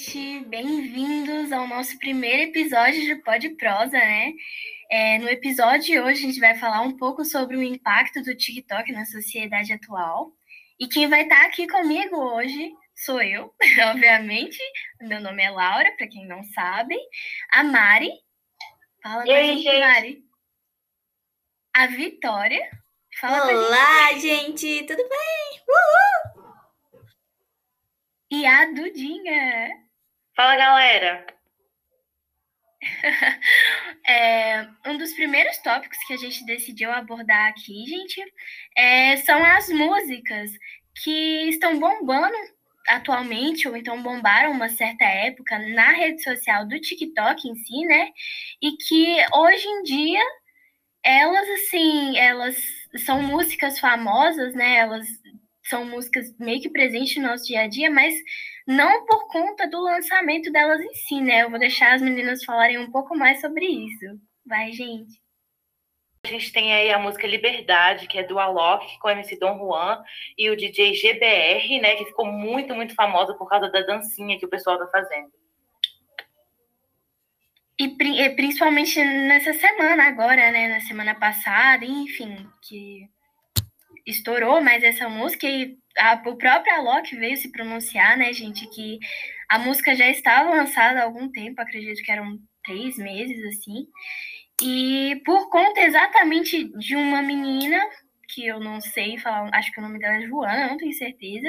gente! Bem-vindos ao nosso primeiro episódio de Pod Prosa, né? É, no episódio de hoje, a gente vai falar um pouco sobre o impacto do TikTok na sociedade atual. E quem vai estar aqui comigo hoje sou eu, obviamente. Meu nome é Laura, para quem não sabe. A Mari. Fala com a gente, gente, Mari. A Vitória. Fala Olá, gente. gente, tudo bem? Uhul! E a Dudinha. Fala, galera. é, um dos primeiros tópicos que a gente decidiu abordar aqui, gente, é, são as músicas que estão bombando atualmente, ou então bombaram uma certa época na rede social do TikTok em si, né? E que hoje em dia elas, assim, elas são músicas famosas, né? Elas são músicas meio que presentes no nosso dia a dia, mas não por conta do lançamento delas em si, né? Eu vou deixar as meninas falarem um pouco mais sobre isso. Vai, gente. A gente tem aí a música Liberdade, que é do Alok com o MC Dom Juan e o DJ GBR, né, que ficou muito, muito famosa por causa da dancinha que o pessoal tá fazendo. E principalmente nessa semana agora, né, na semana passada, enfim, que estourou mais essa música e a, o próprio Alok veio se pronunciar, né, gente, que a música já estava lançada há algum tempo, acredito que eram três meses, assim, e por conta exatamente de uma menina, que eu não sei falar, acho que o nome dela é Joana, não tenho certeza,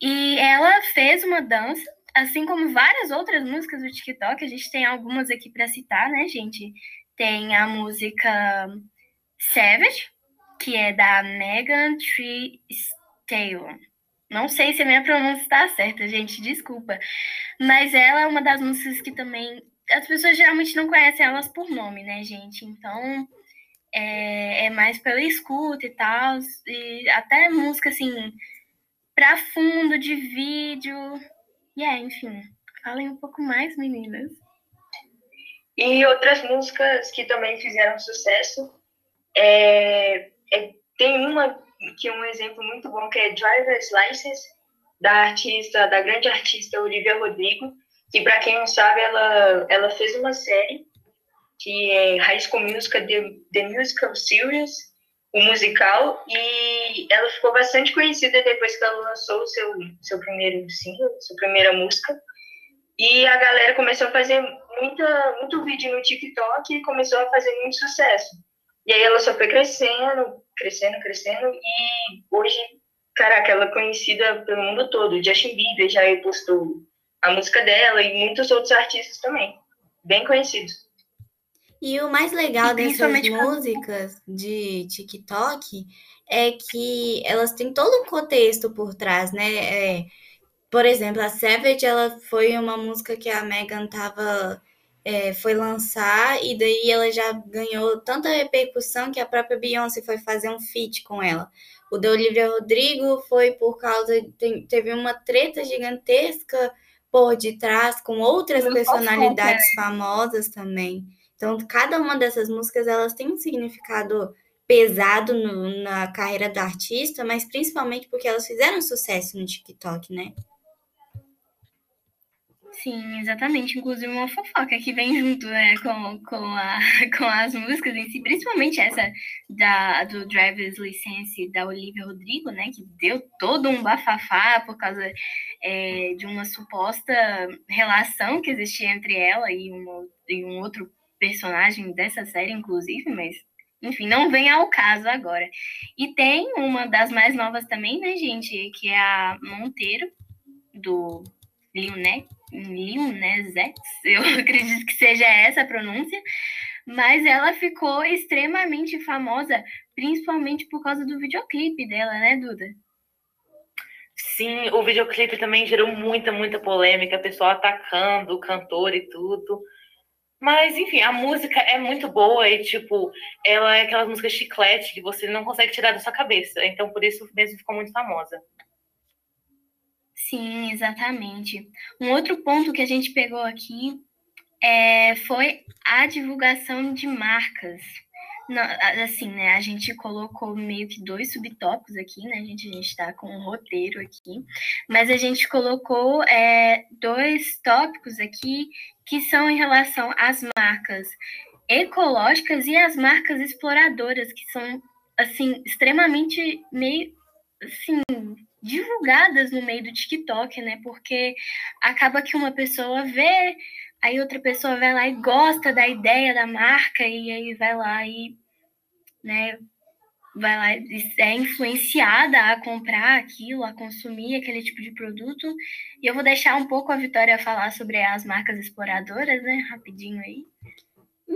e ela fez uma dança, assim como várias outras músicas do TikTok, a gente tem algumas aqui para citar, né, gente? Tem a música Savage, que é da Megan Thee Stallion. Não sei se a minha pronúncia está certa, gente, desculpa. Mas ela é uma das músicas que também. As pessoas geralmente não conhecem elas por nome, né, gente? Então é, é mais pela escuta e tal. E até música assim, pra fundo de vídeo. E yeah, é, enfim. Falem um pouco mais, meninas. E outras músicas que também fizeram sucesso é é, tem uma que é um exemplo muito bom que é Driver's License da artista, da grande artista Olivia Rodrigo, que para quem não sabe ela ela fez uma série que é High School Musical The, The Musical Series, o musical, e ela ficou bastante conhecida depois que ela lançou o seu seu primeiro single, sua primeira música. E a galera começou a fazer muita, muito vídeo no TikTok e começou a fazer muito sucesso. E aí ela só foi crescendo, crescendo, crescendo, e hoje, caraca, ela é conhecida pelo mundo todo. Justin Bieber já postou a música dela e muitos outros artistas também, bem conhecidos. E o mais legal dessas músicas de TikTok é que elas têm todo um contexto por trás, né? É, por exemplo, a Savage, ela foi uma música que a Megan tava é, foi lançar e daí ela já ganhou tanta repercussão que a própria Beyoncé foi fazer um feat com ela. O da Olivia Rodrigo foi por causa teve uma treta gigantesca por detrás com outras personalidades famosas também. Então, cada uma dessas músicas elas tem um significado pesado no, na carreira da artista, mas principalmente porque elas fizeram sucesso no TikTok, né? Sim, exatamente. Inclusive uma fofoca que vem junto né, com, com, a, com as músicas em si, principalmente essa da, do Driver's License da Olivia Rodrigo, né? Que deu todo um bafafá por causa é, de uma suposta relação que existia entre ela e, uma, e um outro personagem dessa série, inclusive, mas enfim, não vem ao caso agora. E tem uma das mais novas também, né, gente, que é a Monteiro, do Lil Neck, Lioness, eu acredito que seja essa a pronúncia, mas ela ficou extremamente famosa, principalmente por causa do videoclipe dela, né, Duda? Sim, o videoclipe também gerou muita, muita polêmica, pessoal atacando o cantor e tudo. Mas, enfim, a música é muito boa e, tipo, ela é aquela música chiclete que você não consegue tirar da sua cabeça. Então, por isso mesmo ficou muito famosa. Sim, exatamente. Um outro ponto que a gente pegou aqui é, foi a divulgação de marcas. Assim, né? A gente colocou meio que dois subtópicos aqui, né? A gente, a gente tá com um roteiro aqui, mas a gente colocou é, dois tópicos aqui que são em relação às marcas ecológicas e as marcas exploradoras, que são, assim, extremamente meio, assim, divulgadas no meio do TikTok, né? Porque acaba que uma pessoa vê aí outra pessoa vai lá e gosta da ideia da marca e aí vai lá e, né, vai lá e é influenciada a comprar aquilo, a consumir aquele tipo de produto. E eu vou deixar um pouco a Vitória falar sobre as marcas exploradoras, né, rapidinho aí.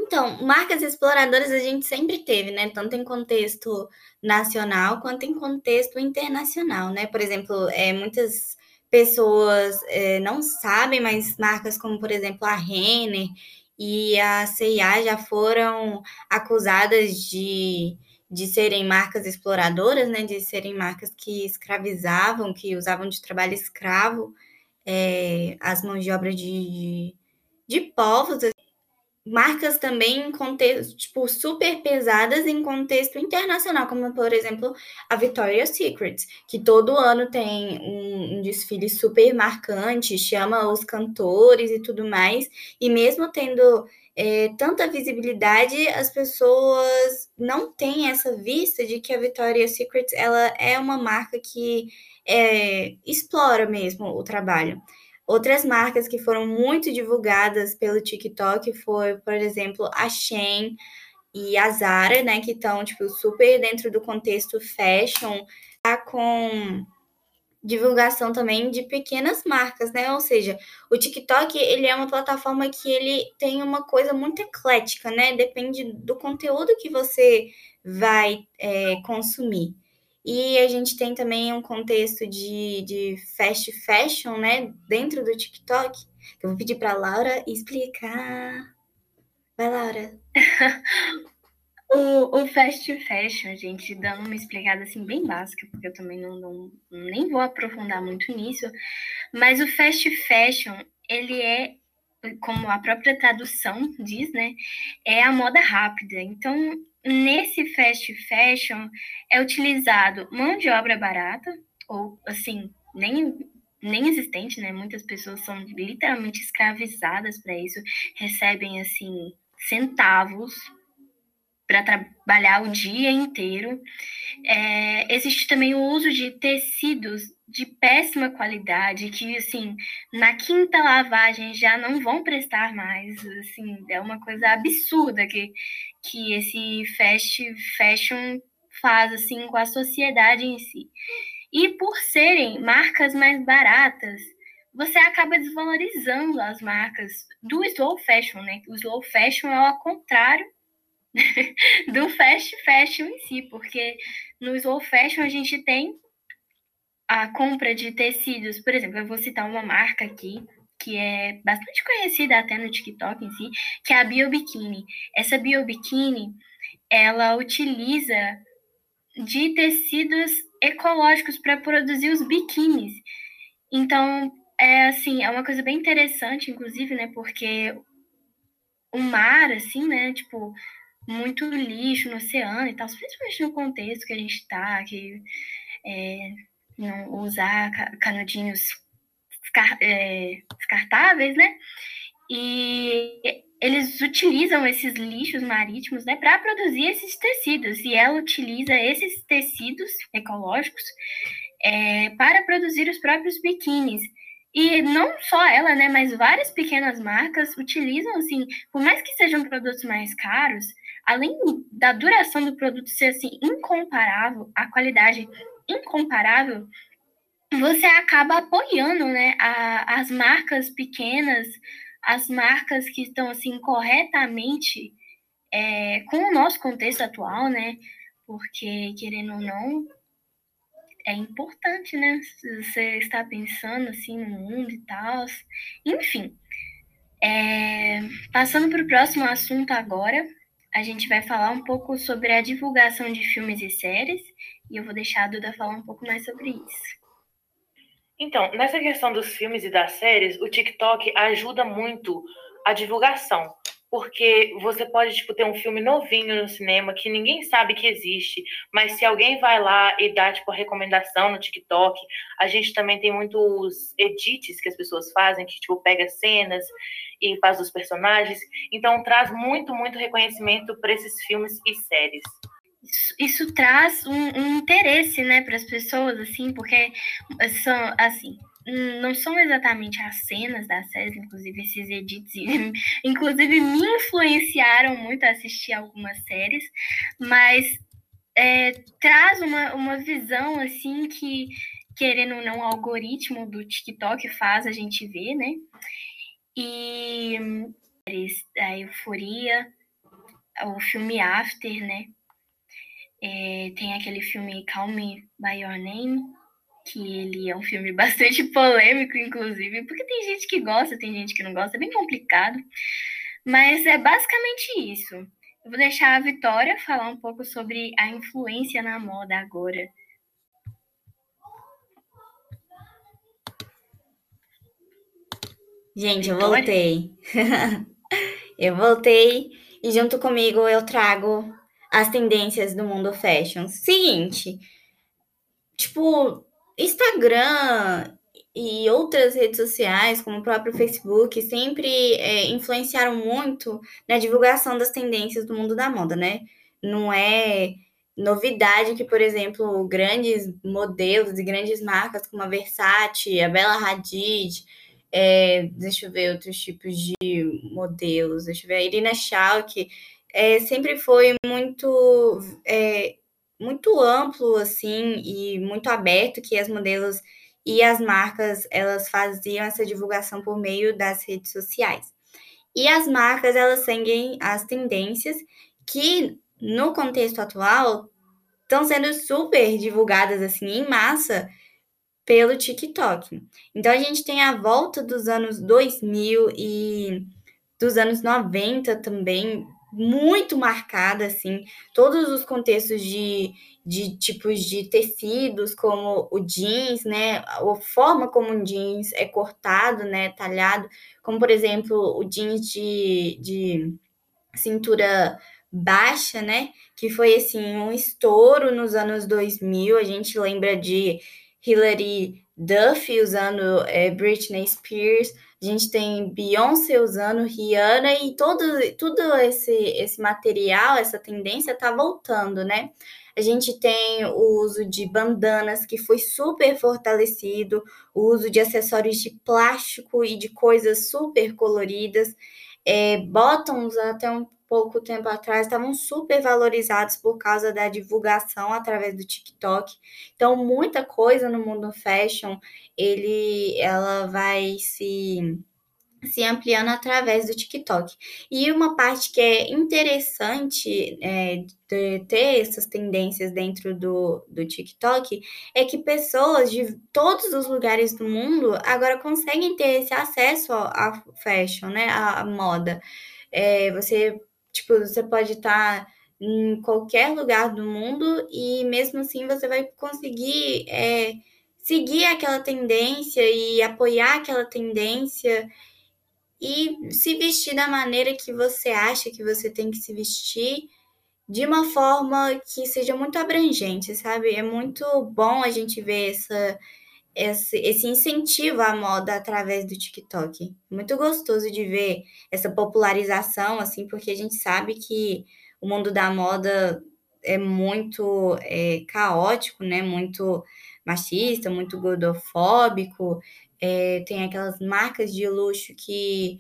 Então, marcas exploradoras a gente sempre teve, né? Tanto em contexto nacional quanto em contexto internacional, né? Por exemplo, é, muitas pessoas é, não sabem, mas marcas como, por exemplo, a Renner e a CIA já foram acusadas de, de serem marcas exploradoras, né, de serem marcas que escravizavam, que usavam de trabalho escravo é, as mãos de obra de, de, de povos marcas também em contexto, tipo, super pesadas em contexto internacional, como, por exemplo, a Victoria's Secret, que todo ano tem um, um, desfile super marcante, chama os cantores e tudo mais, e mesmo tendo é, tanta visibilidade, as pessoas não têm essa vista de que a Victoria's Secret, ela é uma marca que é, explora mesmo o trabalho. Outras marcas que foram muito divulgadas pelo TikTok foi, por exemplo, a Shein e a Zara, né, que estão tipo super dentro do contexto fashion, tá com divulgação também de pequenas marcas, né? Ou seja, o TikTok ele é uma plataforma que ele tem uma coisa muito eclética, né? Depende do conteúdo que você vai é, consumir. E a gente tem também um contexto de, de fast fashion, né, dentro do TikTok. Eu vou pedir para Laura explicar. Vai, Laura. o, o fast fashion, gente, dando uma explicada assim bem básica, porque eu também não, não nem vou aprofundar muito nisso, mas o fast fashion, ele é como a própria tradução diz, né, é a moda rápida. Então, nesse fast fashion é utilizado mão de obra barata, ou assim, nem, nem existente, né? Muitas pessoas são literalmente escravizadas para isso, recebem assim centavos para trabalhar o dia inteiro. É, existe também o uso de tecidos de péssima qualidade, que, assim, na quinta lavagem já não vão prestar mais, assim, é uma coisa absurda que, que esse fast fashion faz, assim, com a sociedade em si. E por serem marcas mais baratas, você acaba desvalorizando as marcas do slow fashion, né? O slow fashion é ao contrário do fast fashion em si, porque no slow fashion a gente tem a compra de tecidos, por exemplo, eu vou citar uma marca aqui que é bastante conhecida até no TikTok em si, que é a BioBikini. Essa BioBikini, ela utiliza de tecidos ecológicos para produzir os biquínis. Então, é assim, é uma coisa bem interessante, inclusive, né, porque o mar, assim, né, tipo, muito lixo no oceano e tal, principalmente no contexto que a gente está, que é, não usar canudinhos descartáveis, né? E eles utilizam esses lixos marítimos, né, para produzir esses tecidos. E ela utiliza esses tecidos ecológicos é, para produzir os próprios biquínis. E não só ela, né, mas várias pequenas marcas utilizam, assim, por mais que sejam produtos mais caros, além da duração do produto ser, assim, incomparável, a qualidade incomparável, você acaba apoiando, né, a, as marcas pequenas, as marcas que estão, assim, corretamente é, com o nosso contexto atual, né, porque, querendo ou não, é importante, né? Você está pensando assim no mundo e tal. Enfim. É... Passando para o próximo assunto agora, a gente vai falar um pouco sobre a divulgação de filmes e séries, e eu vou deixar a Duda falar um pouco mais sobre isso. Então, nessa questão dos filmes e das séries, o TikTok ajuda muito a divulgação. porque você pode tipo ter um filme novinho no cinema que ninguém sabe que existe, mas se alguém vai lá e dá tipo a recomendação no TikTok, a gente também tem muitos edits que as pessoas fazem que tipo pega cenas e faz os personagens, então traz muito muito reconhecimento para esses filmes e séries. Isso, isso traz um, um interesse, né, para as pessoas, assim, porque são, assim, não são exatamente as cenas das séries, inclusive esses edits, inclusive me influenciaram muito a assistir algumas séries, mas é, traz uma, uma visão assim que, querendo ou não, o algoritmo do TikTok faz a gente ver, né? E a euforia, o filme After, né? É, tem aquele filme Call Me By Your Name, que ele é um filme bastante polêmico, inclusive, porque tem gente que gosta, tem gente que não gosta, é bem complicado. Mas é basicamente isso. Eu vou deixar a Vitória falar um pouco sobre a influência na moda agora. Gente, eu voltei. eu voltei e junto comigo eu trago as tendências do mundo fashion. Seguinte, tipo, Instagram e outras redes sociais, como o próprio Facebook, sempre é, influenciaram muito na divulgação das tendências do mundo da moda, né? Não é novidade que, por exemplo, grandes modelos e grandes marcas como a Versace, a Bella Hadid, é, deixa eu ver outros tipos de modelos, deixa eu ver, a Irina Shayk, é, sempre foi muito é, muito amplo, assim, e muito aberto que as modelos e as marcas, elas faziam essa divulgação por meio das redes sociais. E as marcas, elas seguem as tendências que, no contexto atual, estão sendo super divulgadas, assim, em massa, pelo TikTok. Então, a gente tem a volta dos anos 2000 e dos anos 90 também, muito marcada, assim, todos os contextos de, de tipos de tecidos, como o jeans, né, a forma como o jeans é cortado, né, talhado, como, por exemplo, o jeans de, de cintura baixa, né, que foi, assim, um estouro nos anos 2000, a gente lembra de Hilary Duff usando é, Britney Spears, a gente tem Beyoncé usando Rihanna e todo, tudo esse, esse material, essa tendência tá voltando, né? A gente tem o uso de bandanas, que foi super fortalecido, o uso de acessórios de plástico e de coisas super coloridas. É, bottoms, até um pouco tempo atrás, estavam super valorizados por causa da divulgação através do TikTok. Então, muita coisa no mundo fashion ele, ela vai se se ampliando através do TikTok. E uma parte que é interessante é, de ter essas tendências dentro do, do TikTok é que pessoas de todos os lugares do mundo agora conseguem ter esse acesso à fashion, né, à, moda. É, você, tipo, você pode estar em qualquer lugar do mundo e mesmo assim você vai conseguir é, seguir aquela tendência e apoiar aquela tendência e se vestir da maneira que você acha que você tem que se vestir, de uma forma que seja muito abrangente, sabe? É muito bom a gente ver essa, esse, esse incentivo à moda através do TikTok. Muito gostoso de ver essa popularização, assim, porque a gente sabe que o mundo da moda é muito é, caótico, né? Muito machista, muito gordofóbico, é, tem aquelas marcas de luxo que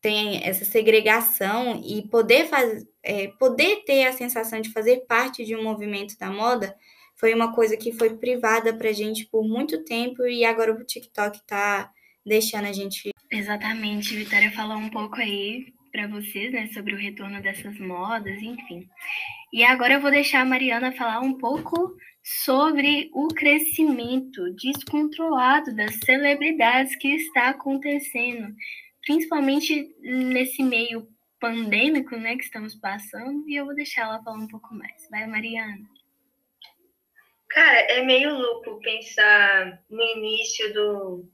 tem essa segregação e poder, faz, é, poder ter a sensação de fazer parte de um movimento da moda foi uma coisa que foi privada para gente por muito tempo e agora o TikTok está deixando a gente. Exatamente, Vitória falou um pouco aí para vocês, né, sobre o retorno dessas modas, enfim. E agora eu vou deixar a Mariana falar um pouco sobre o crescimento descontrolado das celebridades que está acontecendo, principalmente nesse meio pandêmico, né, que estamos passando, e eu vou deixar ela falar um pouco mais. Vai, Mariana. Cara, é meio louco pensar no início do,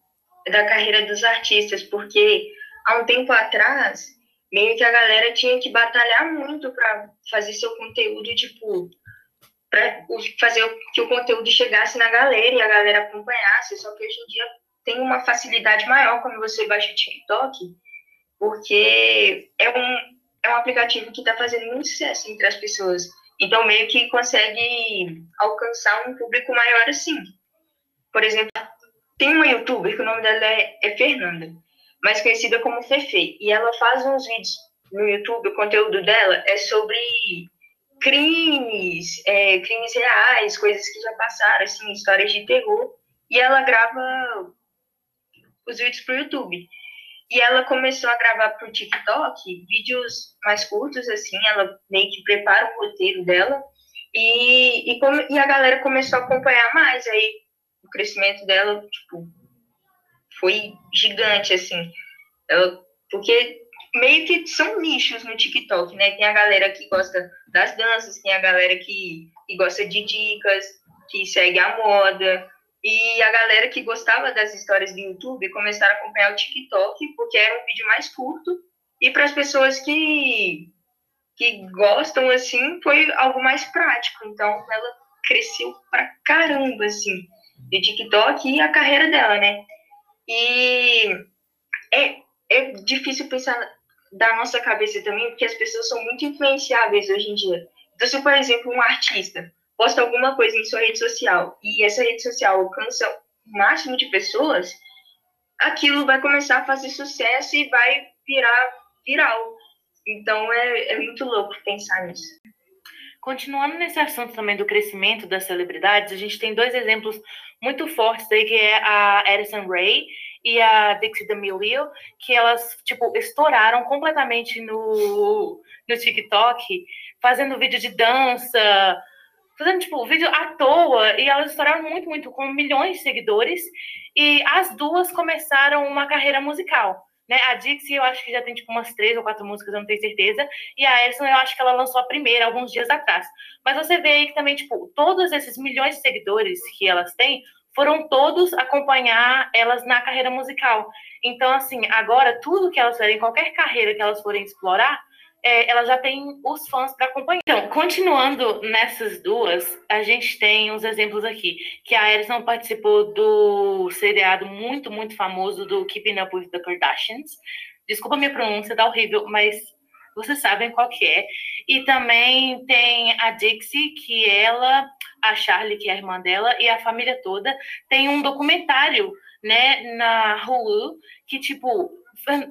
da carreira dos artistas, porque há um tempo atrás meio que a galera tinha que batalhar muito para fazer seu conteúdo, tipo, para fazer que o conteúdo chegasse na galera e a galera acompanhasse. Só que hoje em dia tem uma facilidade maior quando você baixa o TikTok, porque é um, é um aplicativo que está fazendo muito sucesso entre as pessoas. Então, meio que consegue alcançar um público maior assim. Por exemplo, tem uma youtuber que o nome dela é, é Fernanda, mais conhecida como Fefe, e ela faz uns vídeos no YouTube, o conteúdo dela é sobre crimes, é, crimes reais, coisas que já passaram, assim, histórias de terror, e ela grava os vídeos para o YouTube. E ela começou a gravar para o TikTok vídeos mais curtos, assim, ela meio que prepara o roteiro dela, e, e, e a galera começou a acompanhar mais, aí o crescimento dela, tipo, foi gigante, assim, ela, porque meio que são nichos no TikTok, né? Tem a galera que gosta das danças, tem a galera que, que gosta de dicas, que segue a moda, e a galera que gostava das histórias do YouTube começaram a acompanhar o TikTok, porque era um vídeo mais curto, e para as pessoas que, que gostam, assim, foi algo mais prático. Então, ela cresceu pra caramba, assim, de TikTok e a carreira dela, né? E é, é difícil pensar da nossa cabeça também, porque as pessoas são muito influenciáveis hoje em dia. Então, se, por exemplo, um artista posta alguma coisa em sua rede social e essa rede social alcança o máximo de pessoas, aquilo vai começar a fazer sucesso e vai virar viral. Então, é, é muito louco pensar nisso. Continuando nesse assunto também do crescimento das celebridades, a gente tem dois exemplos muito fortes aí, que é a Addison Rae e a Dixie D'Amelio, que elas, tipo, estouraram completamente no, no TikTok, fazendo vídeo de dança, fazendo, tipo, vídeo à toa, e elas estouraram muito, muito, com milhões de seguidores, e as duas começaram uma carreira musical. Né? A Dixie, eu acho que já tem tipo umas três ou quatro músicas, eu não tenho certeza. E a Alison, eu acho que ela lançou a primeira alguns dias atrás. Mas você vê aí que também, tipo, todos esses milhões de seguidores que elas têm foram todos acompanhar elas na carreira musical. Então, assim, agora tudo que elas fizerem, qualquer carreira que elas forem explorar, é, elas já têm os fãs para acompanhar. Então, continuando nessas duas, a gente tem uns exemplos aqui, que a Alison participou do seriado muito, muito famoso do Keeping Up with the Kardashians. Desculpa minha pronúncia, tá horrível, mas vocês sabem qual que é. E também tem a Dixie, que ela, a Charlie, que é a irmã dela, e a família toda, tem um documentário, né, na Hulu, que, tipo,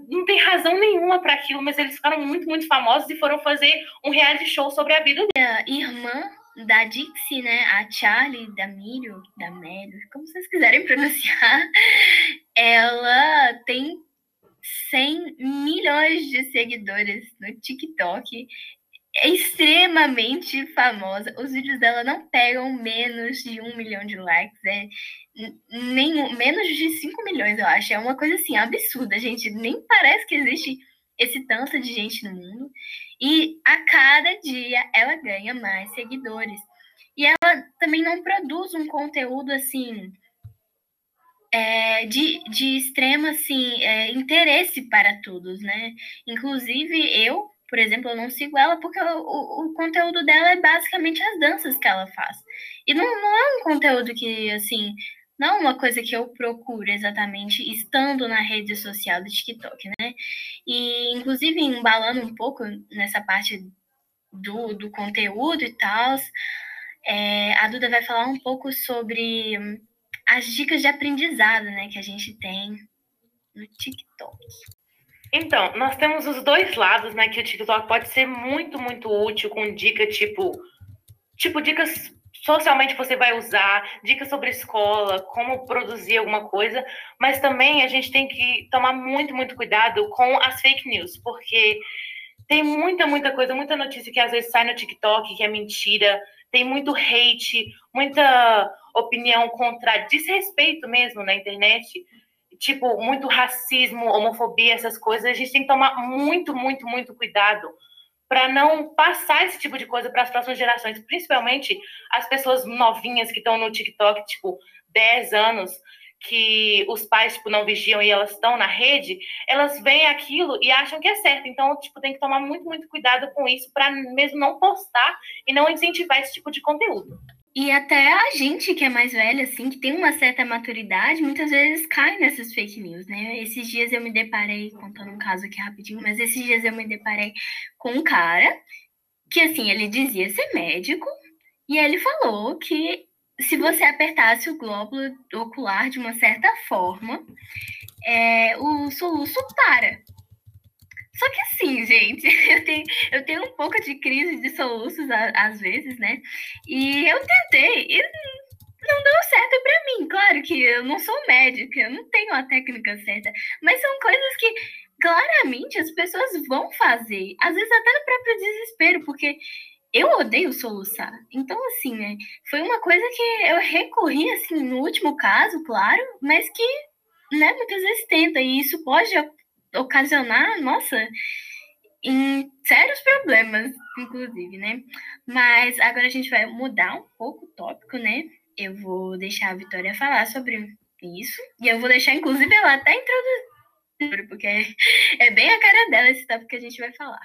não tem razão nenhuma para aquilo, mas eles ficaram muito, muito famosos e foram fazer um reality show sobre a vida dele. A irmã da Dixie, né, a Charlie da Milho, da Melio, como vocês quiserem pronunciar, ela tem 100 milhões de seguidores no TikTok. É extremamente famosa. Os vídeos dela não pegam menos de um milhão de likes. É nem, menos de 5 milhões, eu acho. É uma coisa assim absurda, gente. Nem parece que existe esse tanto de gente no mundo. E a cada dia ela ganha mais seguidores. E ela também não produz um conteúdo assim é, de, de extremo assim, é, interesse para todos, né? Inclusive eu, por exemplo, eu não sigo ela porque o, o, o, conteúdo dela é basicamente as danças que ela faz. E não, não é um conteúdo que, assim, não é uma coisa que eu procuro exatamente estando na rede social do TikTok, né? E, inclusive, embalando um pouco nessa parte do, do conteúdo e tal, é, a Duda vai falar um pouco sobre as dicas de aprendizado, né, que a gente tem no TikTok. Então, nós temos os dois lados, né, que o TikTok pode ser muito, muito útil com dica tipo, tipo dicas socialmente você vai usar, dicas sobre escola, como produzir alguma coisa, mas também a gente tem que tomar muito, muito cuidado com as fake news, porque tem muita, muita coisa, muita notícia que às vezes sai no TikTok que é mentira, tem muito hate, muita opinião contra desrespeito mesmo na internet, tipo, muito racismo, homofobia, essas coisas. A gente tem que tomar muito, muito, muito cuidado para não passar esse tipo de coisa para as próximas gerações, principalmente as pessoas novinhas que estão no TikTok, tipo, 10 anos, que os pais tipo, não vigiam e elas estão na rede, elas veem aquilo e acham que é certo. Então, tipo, tem que tomar muito, muito cuidado com isso para mesmo não postar e não incentivar esse tipo de conteúdo. E até a gente que é mais velha, assim, que tem uma certa maturidade, muitas vezes cai nessas fake news, né? Esses dias eu me deparei, contando um caso aqui rapidinho, mas esses dias eu me deparei com um cara que, assim, ele dizia ser médico e ele falou que se você apertasse o glóbulo ocular de uma certa forma, é, o soluço para. Só que assim, gente, eu tenho, eu tenho um pouco de crise de soluços às vezes, né? E eu tentei e não deu certo para mim. Claro que eu não sou médica, eu não tenho a técnica certa, mas são coisas que claramente as pessoas vão fazer, às vezes até no próprio desespero, porque eu odeio soluçar. Então, assim, né? Foi uma coisa que eu recorri, assim, no último caso, claro, mas que, né, muitas vezes tenta, e isso pode ocasionar, nossa, em sérios problemas, inclusive, né? Mas agora a gente vai mudar um pouco o tópico, né? Eu vou deixar a Vitória falar sobre isso, e eu vou deixar, inclusive, ela até introduzir, porque é bem a cara dela esse tópico que a gente vai falar.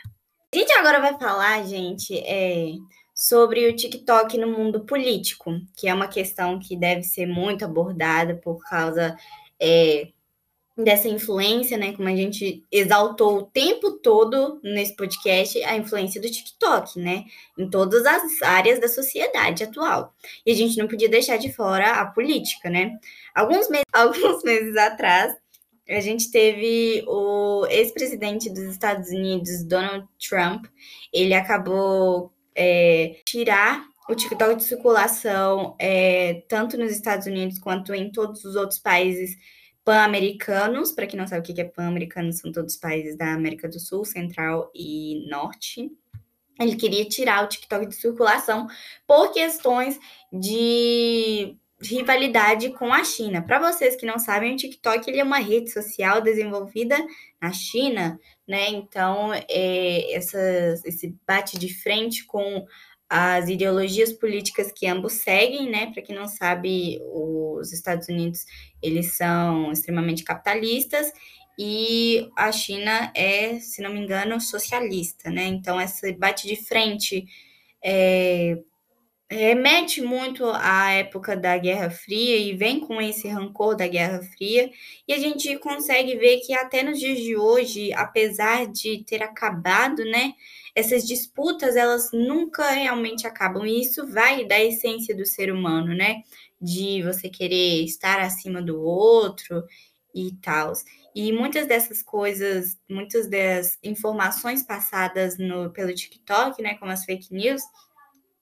A gente agora vai falar, gente, é, sobre o TikTok no mundo político, que é uma questão que deve ser muito abordada por causa é, dessa influência, né? Como a gente exaltou o tempo todo nesse podcast, a influência do TikTok, né? Em todas as áreas da sociedade atual. E a gente não podia deixar de fora a política, né? Alguns, me alguns meses atrás, a gente teve o ex-presidente dos Estados Unidos, Donald Trump, ele acabou é, tirar o TikTok de circulação é, tanto nos Estados Unidos quanto em todos os outros países pan-americanos. Para quem não sabe o que é pan-americano, são todos os países da América do Sul, Central e Norte. Ele queria tirar o TikTok de circulação por questões de rivalidade com a China. Para vocês que não sabem, o TikTok ele é uma rede social desenvolvida na China, né? Então, é, essa, esse bate de frente com as ideologias políticas que ambos seguem, né? Para quem não sabe, os Estados Unidos eles são extremamente capitalistas e a China é, se não me engano, socialista, né? Então esse bate de frente é, remete muito à época da Guerra Fria e vem com esse rancor da Guerra Fria, e a gente consegue ver que até nos dias de hoje, apesar de ter acabado, né, essas disputas elas nunca realmente acabam. E isso vai da essência do ser humano, né? De você querer estar acima do outro e tal. E muitas dessas coisas, muitas das informações passadas no, pelo TikTok, né, como as fake news,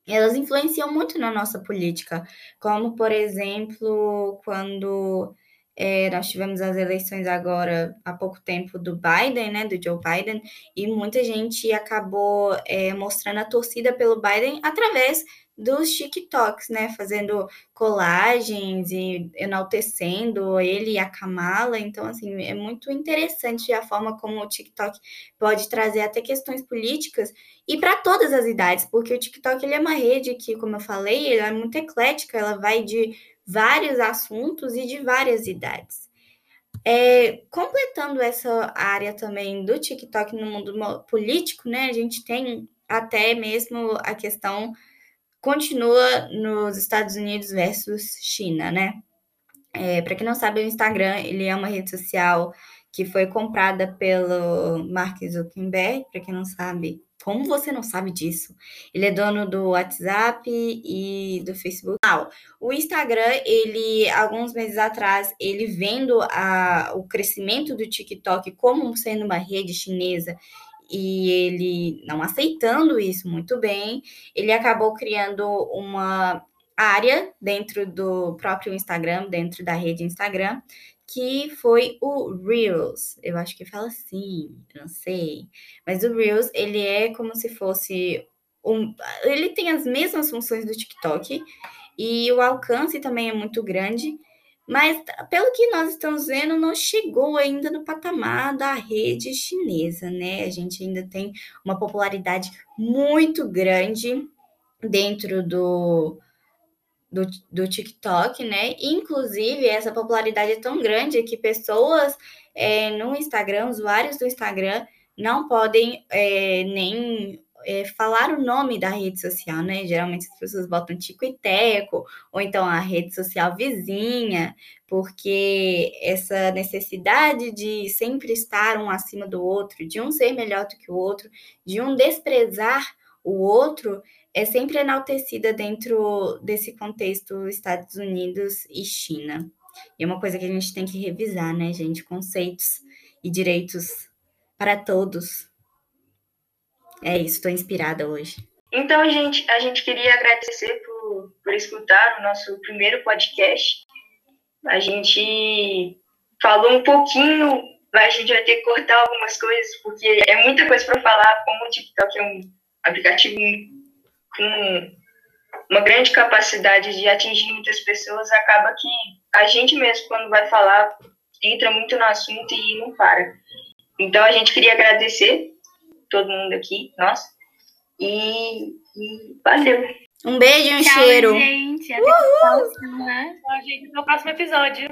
elas influenciam muito na nossa política. Como, por exemplo, quando é, nós tivemos as eleições agora há pouco tempo do Biden, né, do Joe Biden, e muita gente acabou é, mostrando a torcida pelo Biden através dos TikToks, né, fazendo colagens e enaltecendo ele e a Kamala. Então, assim, é muito interessante a forma como o TikTok pode trazer até questões políticas e para todas as idades, porque o TikTok ele é uma rede que, como eu falei, ela é muito eclética, ela vai de vários assuntos e de várias idades. É, completando essa área também do TikTok no mundo político, né? A gente tem até mesmo a questão continua nos Estados Unidos versus China, né? É, Para quem não sabe, o Instagram ele é uma rede social que foi comprada pelo Mark Zuckerberg. Para quem não sabe, como você não sabe disso? Ele é dono do WhatsApp e do Facebook. Ah, o Instagram, ele, alguns meses atrás, ele vendo a, o crescimento do TikTok como sendo uma rede chinesa e ele não aceitando isso muito bem, ele acabou criando uma área dentro do próprio Instagram, dentro da rede Instagram, que foi o Reels. Eu acho que fala assim, não sei. Mas o Reels, ele é como se fosse um, ele tem as mesmas funções do TikTok e o alcance também é muito grande, mas pelo que nós estamos vendo, não chegou ainda no patamar da rede chinesa, né? A gente ainda tem uma popularidade muito grande dentro do do, do TikTok, né? Inclusive, essa popularidade é tão grande que pessoas é, no Instagram, usuários do Instagram, não podem é, nem é, falar o nome da rede social, né? Geralmente as pessoas botam Tico e Teco, ou então a rede social vizinha, porque essa necessidade de sempre estar um acima do outro, de um ser melhor do que o outro, de um desprezar o outro, é sempre enaltecida dentro desse contexto Estados Unidos e China. E é uma coisa que a gente tem que revisar, né, gente? Conceitos e direitos para todos. É isso, estou inspirada hoje. Então, gente, a gente queria agradecer por, por escutar o nosso primeiro podcast. A gente falou um pouquinho, mas a gente vai ter que cortar algumas coisas, porque é muita coisa para falar, como o TikTok é um aplicativo com uma grande capacidade de atingir muitas pessoas, acaba que a gente mesmo, quando vai falar, entra muito no assunto e não para. Então, a gente queria agradecer todo mundo aqui, nós, e, e valeu. Um beijo e um Tchau, cheiro. gente. Até Uhul. a próxima. Tchau, gente. Até o próximo episódio.